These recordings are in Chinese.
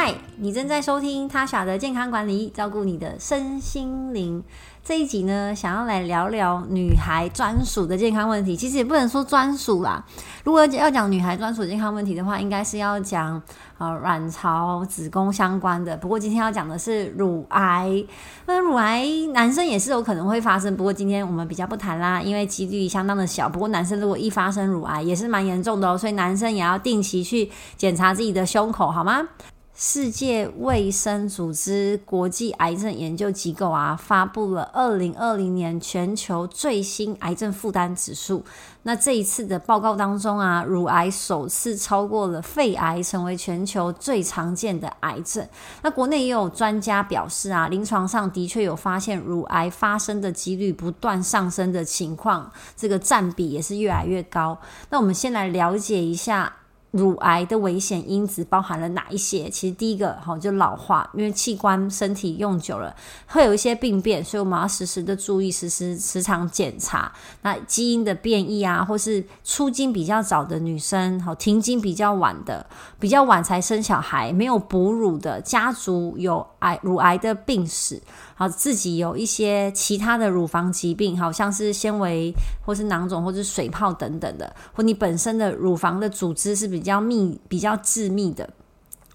嗨，你正在收听他小的健康管理，照顾你的身心灵。这一集呢，想要来聊聊女孩专属的健康问题。其实也不能说专属啦，如果要讲女孩专属健康问题的话，应该是要讲呃卵巢、子宫相关的。不过今天要讲的是乳癌。那乳癌男生也是有可能会发生，不过今天我们比较不谈啦，因为几率相当的小。不过男生如果一发生乳癌，也是蛮严重的哦，所以男生也要定期去检查自己的胸口，好吗？世界卫生组织国际癌症研究机构啊，发布了二零二零年全球最新癌症负担指数。那这一次的报告当中啊，乳癌首次超过了肺癌，成为全球最常见的癌症。那国内也有专家表示啊，临床上的确有发现乳癌发生的几率不断上升的情况，这个占比也是越来越高。那我们先来了解一下。乳癌的危险因子包含了哪一些？其实第一个哈就老化，因为器官身体用久了会有一些病变，所以我们要时时的注意，时时时常检查。那基因的变异啊，或是出经比较早的女生，好停经比较晚的，比较晚才生小孩，没有哺乳的家族有癌乳癌的病史。好，自己有一些其他的乳房疾病，好像是纤维或是囊肿或是水泡等等的，或你本身的乳房的组织是比较密、比较致密的。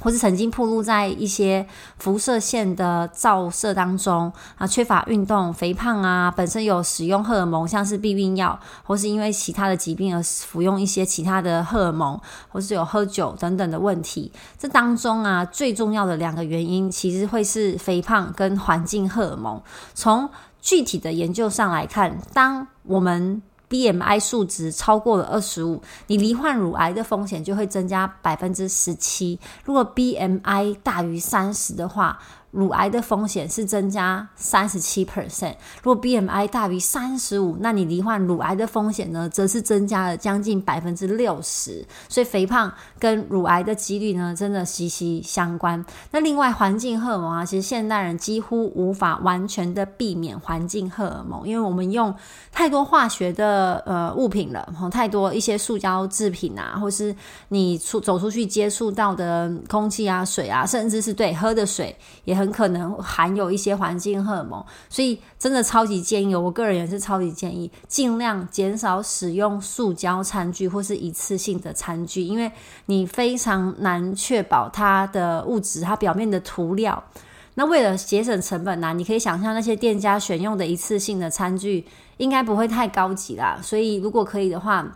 或是曾经暴露在一些辐射线的照射当中啊，缺乏运动、肥胖啊，本身有使用荷尔蒙，像是避孕药，或是因为其他的疾病而服用一些其他的荷尔蒙，或是有喝酒等等的问题。这当中啊，最重要的两个原因，其实会是肥胖跟环境荷尔蒙。从具体的研究上来看，当我们 BMI 数值超过了二十五，你罹患乳癌的风险就会增加百分之十七。如果 BMI 大于三十的话，乳癌的风险是增加三十七 percent，如果 BMI 大于三十五，那你罹患乳癌的风险呢，则是增加了将近百分之六十。所以肥胖跟乳癌的几率呢，真的息息相关。那另外环境荷尔蒙啊，其实现代人几乎无法完全的避免环境荷尔蒙，因为我们用太多化学的呃物品了，太多一些塑胶制品啊，或是你出走出去接触到的空气啊、水啊，甚至是对喝的水也。很可能含有一些环境荷尔蒙，所以真的超级建议，我个人也是超级建议，尽量减少使用塑胶餐具或是一次性的餐具，因为你非常难确保它的物质，它表面的涂料。那为了节省成本呢，你可以想象那些店家选用的一次性的餐具应该不会太高级啦，所以如果可以的话，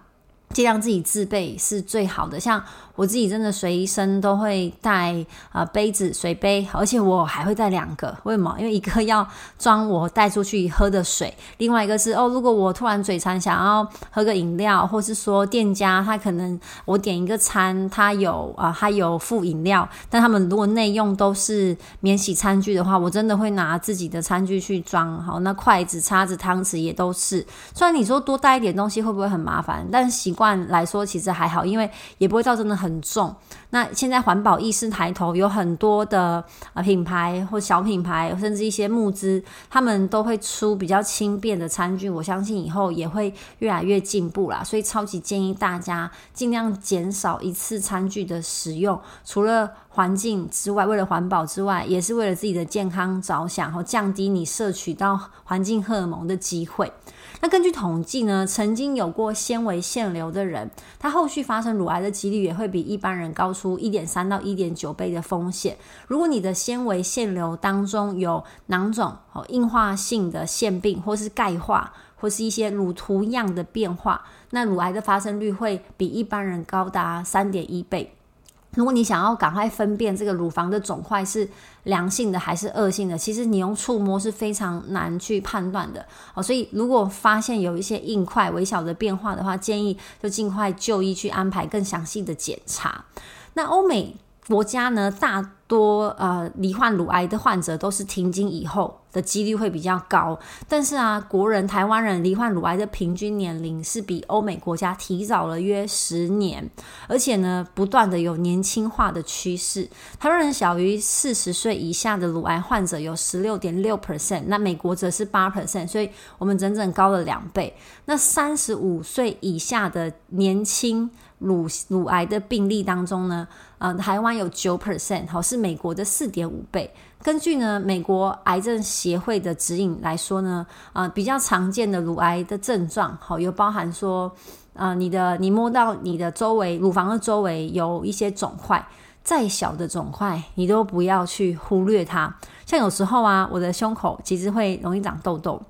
尽量自己自备是最好的。像我自己真的随身都会带啊杯子、水杯，而且我还会带两个。为什么？因为一个要装我带出去喝的水，另外一个是哦，如果我突然嘴馋想要喝个饮料，或是说店家他可能我点一个餐，他有啊，他有附饮料，但他们如果内用都是免洗餐具的话，我真的会拿自己的餐具去装。好，那筷子、叉子、汤匙也都是。虽然你说多带一点东西会不会很麻烦，但习惯来说其实还好，因为也不会造成的。很重。那现在环保意识抬头，有很多的呃品牌或小品牌，甚至一些募资，他们都会出比较轻便的餐具。我相信以后也会越来越进步啦。所以超级建议大家尽量减少一次餐具的使用。除了环境之外，为了环保之外，也是为了自己的健康着想，和降低你摄取到环境荷尔蒙的机会。那根据统计呢，曾经有过纤维腺瘤的人，他后续发生乳癌的几率也会比一般人高出一点三到一点九倍的风险。如果你的纤维腺瘤当中有囊肿、哦硬化性的腺病，或是钙化，或是一些乳图样的变化，那乳癌的发生率会比一般人高达三点一倍。如果你想要赶快分辨这个乳房的肿块是良性的还是恶性的，其实你用触摸是非常难去判断的哦。所以如果发现有一些硬块、微小的变化的话，建议就尽快就医去安排更详细的检查。那欧美。国家呢，大多呃罹患乳癌的患者都是停经以后的几率会比较高，但是啊，国人台湾人罹患乳癌的平均年龄是比欧美国家提早了约十年，而且呢，不断的有年轻化的趋势。台湾人小于四十岁以下的乳癌患者有十六点六 percent，那美国则是八 percent，所以我们整整高了两倍。那三十五岁以下的年轻乳乳癌的病例当中呢？呃，台湾有九 percent，好是美国的四点五倍。根据呢美国癌症协会的指引来说呢，啊，比较常见的乳癌的症状，好，有包含说，啊，你的你摸到你的周围乳房的周围有一些肿块，再小的肿块你都不要去忽略它。像有时候啊，我的胸口其实会容易长痘痘，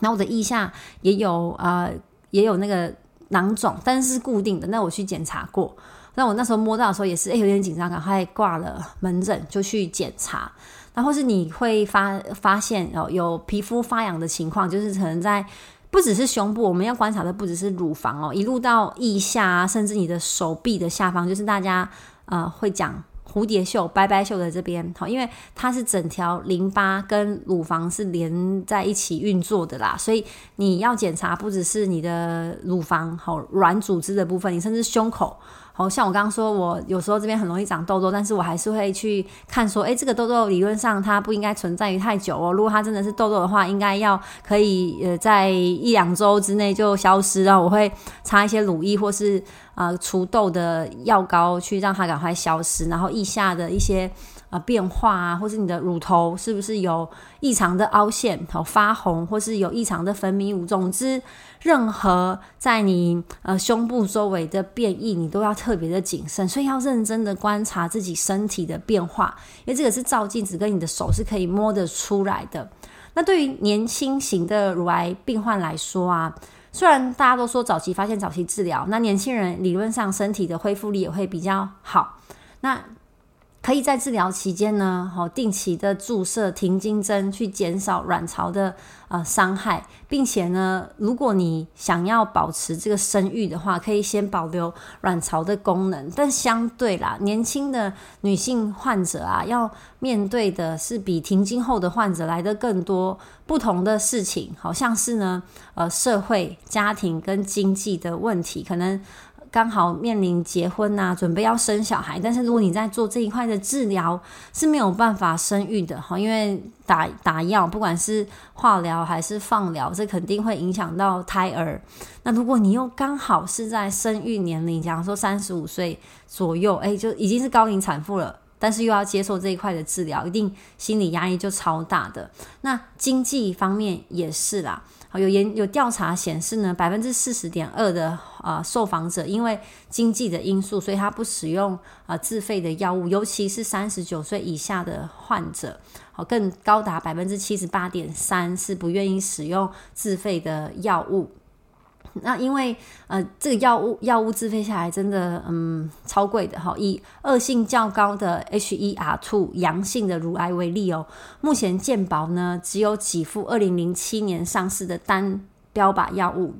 那我的腋下也有啊，也有那个囊肿，但是是固定的。那我去检查过。那我那时候摸到的时候也是，哎，有点紧张，赶快挂了门诊就去检查。然后是你会发发现哦，有皮肤发痒的情况，就是可能在不只是胸部，我们要观察的不只是乳房哦，一路到腋下啊，甚至你的手臂的下方，就是大家呃会讲。蝴蝶袖、白白袖的这边，好，因为它是整条淋巴跟乳房是连在一起运作的啦，所以你要检查不只是你的乳房，好软组织的部分，你甚至胸口。好像我刚刚说，我有时候这边很容易长痘痘，但是我还是会去看说，诶，这个痘痘理论上它不应该存在于太久哦。如果它真的是痘痘的话，应该要可以呃在一两周之内就消失。然后我会擦一些乳液或是呃除痘的药膏，去让它赶快消失。然后腋下的一些。啊，变化啊，或是你的乳头是不是有异常的凹陷、好发红，或是有异常的分泌物？总之，任何在你呃胸部周围的变异，你都要特别的谨慎，所以要认真的观察自己身体的变化，因为这个是照镜子跟你的手是可以摸得出来的。那对于年轻型的乳癌病患来说啊，虽然大家都说早期发现、早期治疗，那年轻人理论上身体的恢复力也会比较好。那可以在治疗期间呢，好定期的注射停经针，去减少卵巢的呃伤害，并且呢，如果你想要保持这个生育的话，可以先保留卵巢的功能。但相对啦，年轻的女性患者啊，要面对的是比停经后的患者来的更多不同的事情，好像是呢，呃，社会、家庭跟经济的问题，可能。刚好面临结婚呐，准备要生小孩，但是如果你在做这一块的治疗是没有办法生育的哈，因为打打药，不管是化疗还是放疗，这肯定会影响到胎儿。那如果你又刚好是在生育年龄，假如说三十五岁左右，哎，就已经是高龄产妇了，但是又要接受这一块的治疗，一定心理压力就超大的。那经济方面也是啦。好，有研有调查显示呢，百分之四十点二的啊受访者因为经济的因素，所以他不使用啊自费的药物，尤其是三十九岁以下的患者，好，更高达百分之七十八点三是不愿意使用自费的药物。那因为呃，这个药物药物自费下来真的嗯超贵的哈。以恶性较高的 HER2 阳性的乳癌为例哦，目前健保呢只有几副二零零七年上市的单标靶药物。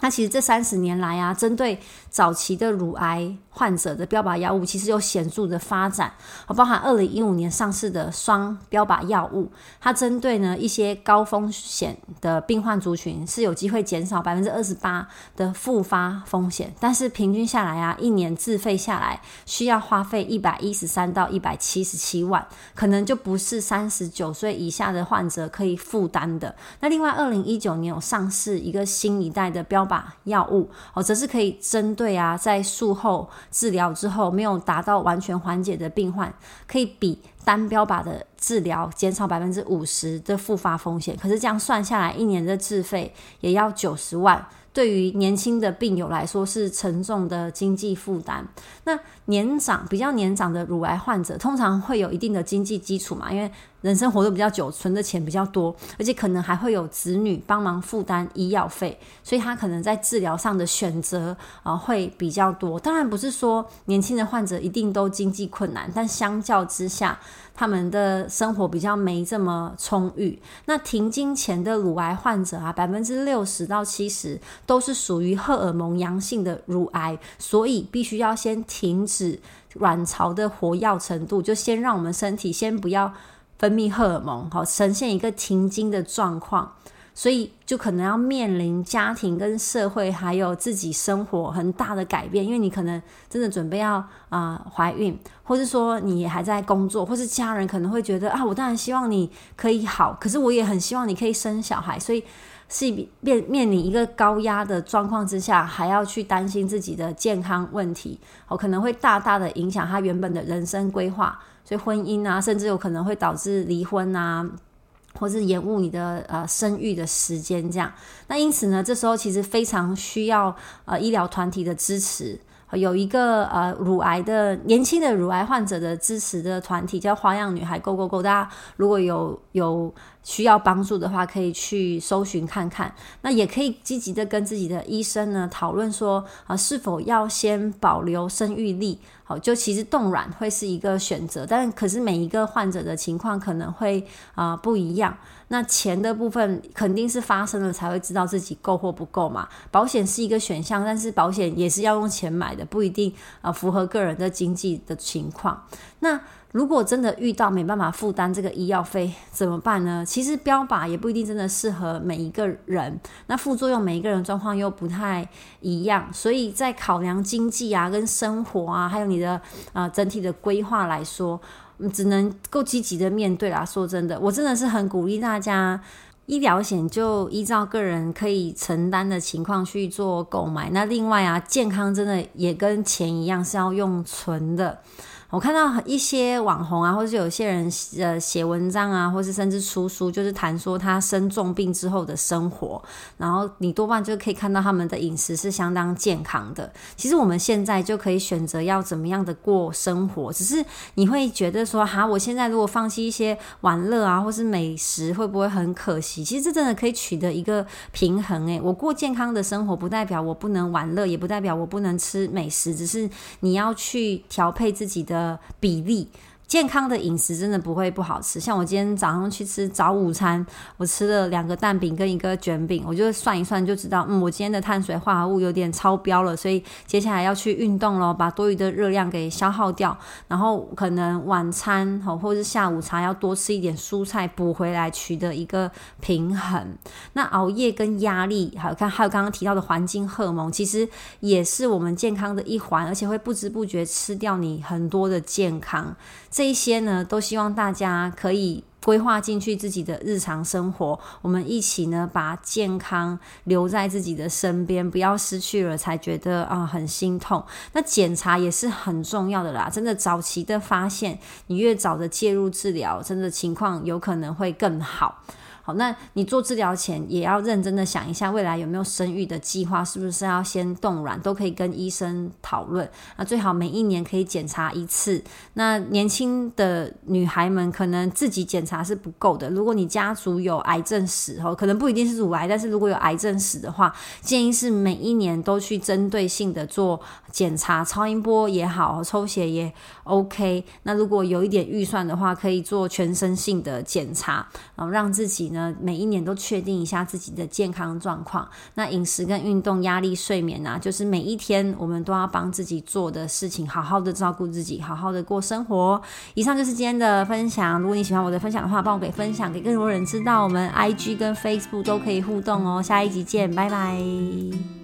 那其实这三十年来啊，针对早期的乳癌患者的标靶药物，其实有显著的发展。包含二零一五年上市的双标靶药物，它针对呢一些高风险的病患族群，是有机会减少百分之二十八的复发风险。但是平均下来啊，一年自费下来需要花费一百一十三到一百七十七万，可能就不是三十九岁以下的患者可以负担的。那另外，二零一九年有上市一个新一代的标。靶药物哦，则是可以针对啊，在术后治疗之后没有达到完全缓解的病患，可以比单标靶的治疗减少百分之五十的复发风险。可是这样算下来，一年的自费也要九十万。对于年轻的病友来说是沉重的经济负担。那年长比较年长的乳癌患者，通常会有一定的经济基础嘛，因为人生活得比较久，存的钱比较多，而且可能还会有子女帮忙负担医药费，所以他可能在治疗上的选择啊会比较多。当然不是说年轻的患者一定都经济困难，但相较之下。他们的生活比较没这么充裕。那停经前的乳癌患者啊，百分之六十到七十都是属于荷尔蒙阳性的乳癌，所以必须要先停止卵巢的活跃程度，就先让我们身体先不要分泌荷尔蒙，好，呈现一个停经的状况。所以就可能要面临家庭跟社会还有自己生活很大的改变，因为你可能真的准备要啊怀孕，或是说你还在工作，或是家人可能会觉得啊，我当然希望你可以好，可是我也很希望你可以生小孩，所以是面面临一个高压的状况之下，还要去担心自己的健康问题，哦，可能会大大的影响他原本的人生规划，所以婚姻啊，甚至有可能会导致离婚啊，或是延误你的呃生育的时间这样。那因此呢，这时候其实非常需要呃医疗团体的支持。有一个呃乳癌的年轻的乳癌患者的支持的团体叫花样女孩 Go Go Go，大家如果有有需要帮助的话，可以去搜寻看看。那也可以积极的跟自己的医生呢讨论说啊，是否要先保留生育力。好，就其实冻卵会是一个选择，但可是每一个患者的情况可能会啊不一样。那钱的部分肯定是发生了才会知道自己够或不够嘛。保险是一个选项，但是保险也是要用钱买的，不一定啊符合个人的经济的情况。那如果真的遇到没办法负担这个医药费怎么办呢？其实标靶也不一定真的适合每一个人，那副作用每一个人状况又不太一样，所以在考量经济啊、跟生活啊，还有你的啊整体的规划来说。只能够积极的面对啦。说真的，我真的是很鼓励大家，医疗险就依照个人可以承担的情况去做购买。那另外啊，健康真的也跟钱一样是要用存的。我看到一些网红啊，或者有些人呃写文章啊，或是甚至出书，就是谈说他生重病之后的生活。然后你多半就可以看到他们的饮食是相当健康的。其实我们现在就可以选择要怎么样的过生活，只是你会觉得说，哈，我现在如果放弃一些玩乐啊，或是美食，会不会很可惜？其实这真的可以取得一个平衡。诶，我过健康的生活，不代表我不能玩乐，也不代表我不能吃美食，只是你要去调配自己的。呃比例。健康的饮食真的不会不好吃，像我今天早上去吃早午餐，我吃了两个蛋饼跟一个卷饼，我就算一算就知道，嗯，我今天的碳水化合物有点超标了，所以接下来要去运动咯，把多余的热量给消耗掉，然后可能晚餐好或是下午茶要多吃一点蔬菜补回来，取得一个平衡。那熬夜跟压力，还有看还有刚刚提到的环境荷尔蒙，其实也是我们健康的一环，而且会不知不觉吃掉你很多的健康。这一些呢，都希望大家可以规划进去自己的日常生活。我们一起呢，把健康留在自己的身边，不要失去了才觉得啊很心痛。那检查也是很重要的啦，真的早期的发现，你越早的介入治疗，真的情况有可能会更好。好，那你做治疗前也要认真的想一下，未来有没有生育的计划，是不是要先冻卵，都可以跟医生讨论。那最好每一年可以检查一次。那年轻的女孩们可能自己检查是不够的，如果你家族有癌症史，哦，可能不一定是乳癌，但是如果有癌症史的话，建议是每一年都去针对性的做检查，超音波也好，抽血也 OK。那如果有一点预算的话，可以做全身性的检查，然后让自己。呢，每一年都确定一下自己的健康状况。那饮食跟运动、压力、睡眠啊，就是每一天我们都要帮自己做的事情，好好的照顾自己，好好的过生活。以上就是今天的分享。如果你喜欢我的分享的话，帮我给分享给更多人知道。我们 IG 跟 Facebook 都可以互动哦。下一集见，拜拜。